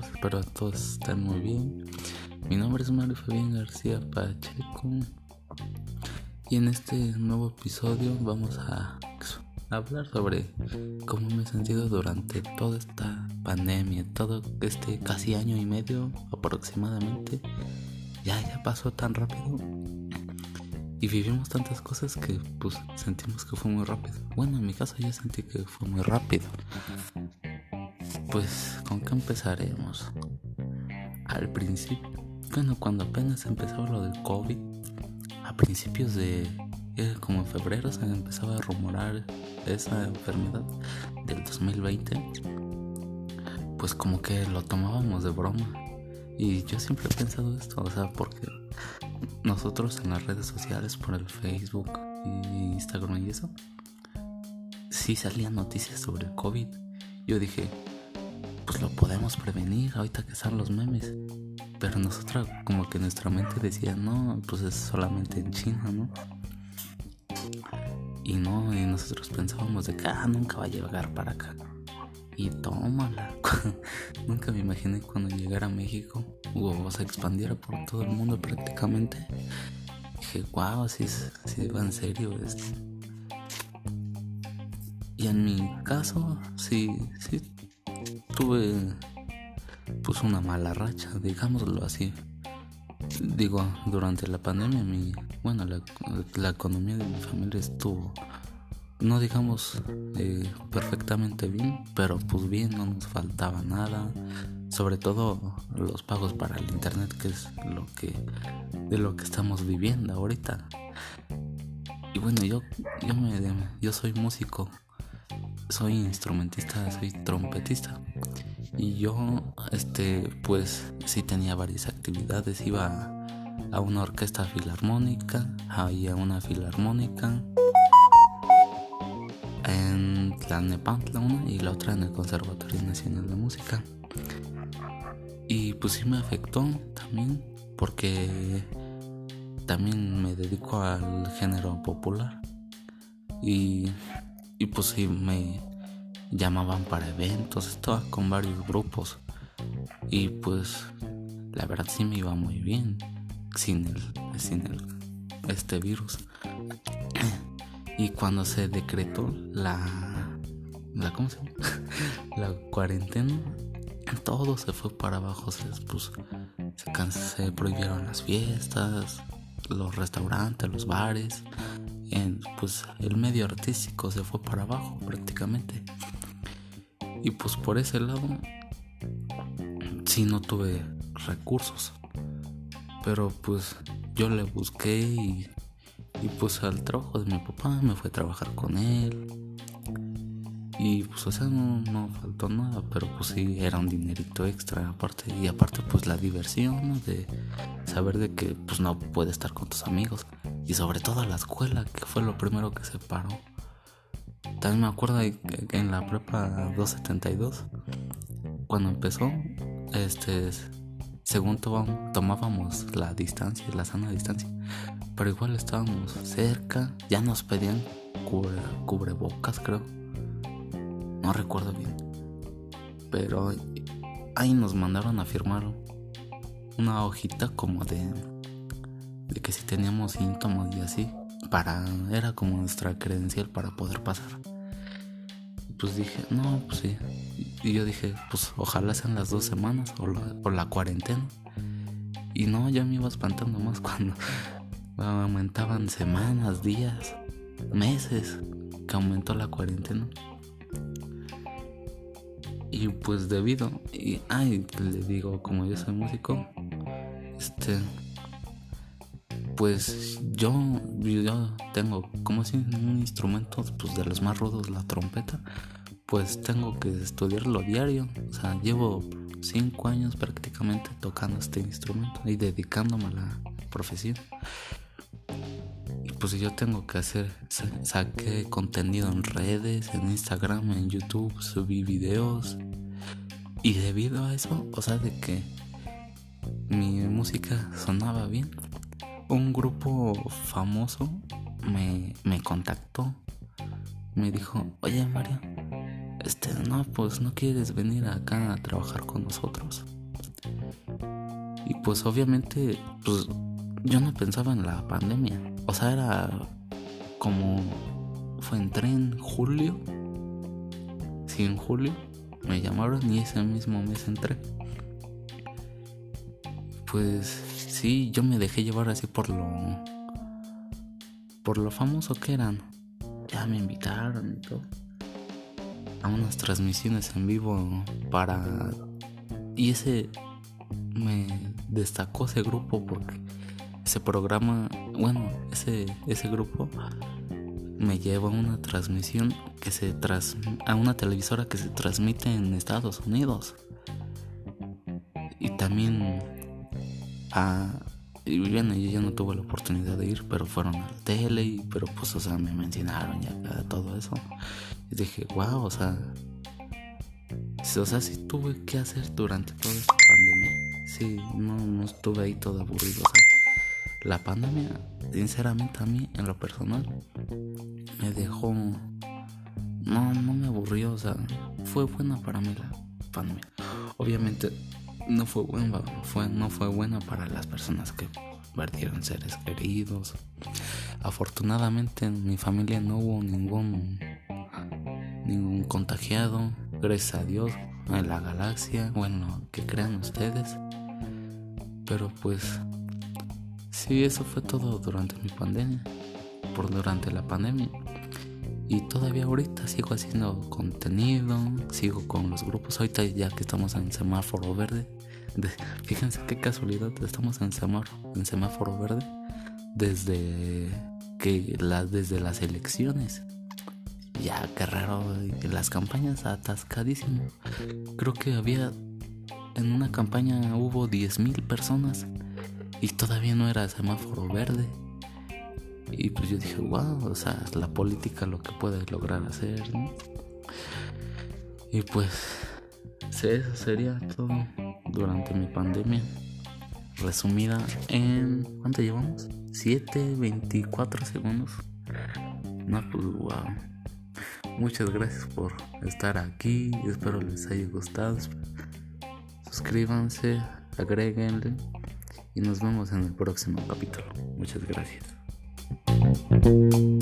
todos, espero que todos estén muy bien. Mi nombre es Mario Fabián García Pacheco y en este nuevo episodio vamos a hablar sobre cómo me he sentido durante toda esta pandemia, todo este casi año y medio aproximadamente. Ya, pasó tan rápido y vivimos tantas cosas que pues sentimos que fue muy rápido. Bueno, en mi caso yo sentí que fue muy rápido. Pues, ¿con qué empezaremos? Al principio, bueno, cuando apenas empezó lo del COVID, a principios de, como en febrero se empezaba a rumorar esa enfermedad del 2020, pues como que lo tomábamos de broma. Y yo siempre he pensado esto, o sea, porque nosotros en las redes sociales, por el Facebook y Instagram y eso, sí salían noticias sobre el COVID. Yo dije, pues lo podemos prevenir ahorita que están los memes. Pero nosotros como que nuestra mente decía, no, pues es solamente en China, ¿no? Y no, y nosotros pensábamos de que, ah, nunca va a llegar para acá. Y tómala. nunca me imaginé cuando llegara a México o se expandiera por todo el mundo prácticamente. Dije, wow, así, así va en serio esto. Y en mi caso, sí, sí, tuve pues una mala racha, digámoslo así. Digo, durante la pandemia, mi, bueno, la, la economía de mi familia estuvo, no digamos eh, perfectamente bien, pero pues bien, no nos faltaba nada. Sobre todo los pagos para el internet, que es lo que de lo que estamos viviendo ahorita. Y bueno, yo yo me yo soy músico soy instrumentista, soy trompetista. Y yo, este, pues sí tenía varias actividades. Iba a una orquesta filarmónica, ahí a una filarmónica en Tlalnepantla una y la otra en el Conservatorio Nacional de Música. Y pues sí me afectó también porque también me dedico al género popular. Y y pues sí, me llamaban para eventos, estaba con varios grupos. Y pues la verdad sí me iba muy bien sin el, sin el, este virus. Y cuando se decretó la, la ¿cómo se llama? la cuarentena, todo se fue para abajo, se puso, se, se prohibieron las fiestas, los restaurantes, los bares, pues el medio artístico se fue para abajo prácticamente. Y pues por ese lado sí no tuve recursos. Pero pues yo le busqué y, pues al trabajo de mi papá me fue a trabajar con él. Y pues o sea no, no faltó nada, pero pues sí era un dinerito extra aparte. Y aparte pues la diversión de saber de que pues no puedes estar con tus amigos y sobre todo la escuela, que fue lo primero que se paró. También me acuerdo en la prepa 272, cuando empezó, este, según tomábamos la distancia, la sana distancia, pero igual estábamos cerca, ya nos pedían cubrebocas, creo. No recuerdo bien. Pero ahí nos mandaron a firmar una hojita como de de que si teníamos síntomas y así, para era como nuestra credencial para poder pasar. Pues dije, no, pues sí. Y yo dije, pues ojalá sean las dos semanas o la, cuarentena. Y no, ya me iba espantando más cuando aumentaban semanas, días, meses que aumentó la cuarentena. Y pues debido, y ay, le digo, como yo soy músico, este, pues yo, tengo como si un instrumento pues de los más rudos, la trompeta, pues tengo que estudiarlo diario. O sea, llevo cinco años prácticamente tocando este instrumento y dedicándome a la profesión. Y pues yo tengo que hacer, saqué contenido en redes, en Instagram, en YouTube, subí videos. Y debido a eso, o sea, de que mi música sonaba bien, un grupo famoso me, me contactó. Me dijo, oye Mario, este, no, pues no quieres venir acá a trabajar con nosotros. Y pues obviamente, pues yo no pensaba en la pandemia. O sea, era como fue entré en julio. Sí, en julio me llamaron y ese mismo mes entré. Pues sí, yo me dejé llevar así por lo por lo famoso que eran. Ya me invitaron y todo a unas transmisiones en vivo para y ese me destacó ese grupo porque ese programa, bueno, ese ese grupo me lleva a una transmisión que se tras a una televisora que se transmite en Estados Unidos. Y también a y bueno, yo ya no tuve la oportunidad de ir, pero fueron al tele, y, pero pues, o sea, me mencionaron ya todo eso. Y dije, wow, o sea, o sea, sí tuve que hacer durante toda esta pandemia. Sí, no, no estuve ahí todo aburrido, o sea, la pandemia, sinceramente a mí, en lo personal, me dejó, no, no me aburrió, o sea, fue buena para mí la pandemia. Obviamente no fue buena, fue, no fue buena para las personas que perdieron seres queridos. Afortunadamente en mi familia no hubo ningún ningún contagiado, gracias a Dios, en la galaxia, bueno, que crean ustedes. Pero pues sí, eso fue todo durante mi pandemia, por durante la pandemia. Y todavía ahorita sigo haciendo contenido, sigo con los grupos. Ahorita ya que estamos en semáforo verde, fíjense qué casualidad, estamos en semáforo, en semáforo verde desde que desde las elecciones. Ya, qué raro, las campañas atascadísimo. Creo que había en una campaña hubo 10.000 personas y todavía no era semáforo verde. Y pues yo dije, wow, o sea, la política lo que puede lograr hacer, Y pues, eso sería todo durante mi pandemia. Resumida en. ¿Cuánto llevamos? 7, 24 segundos. No, pues wow. Muchas gracias por estar aquí. Espero les haya gustado. Suscríbanse, agréguenle y nos vemos en el próximo capítulo. Muchas gracias. Thank you.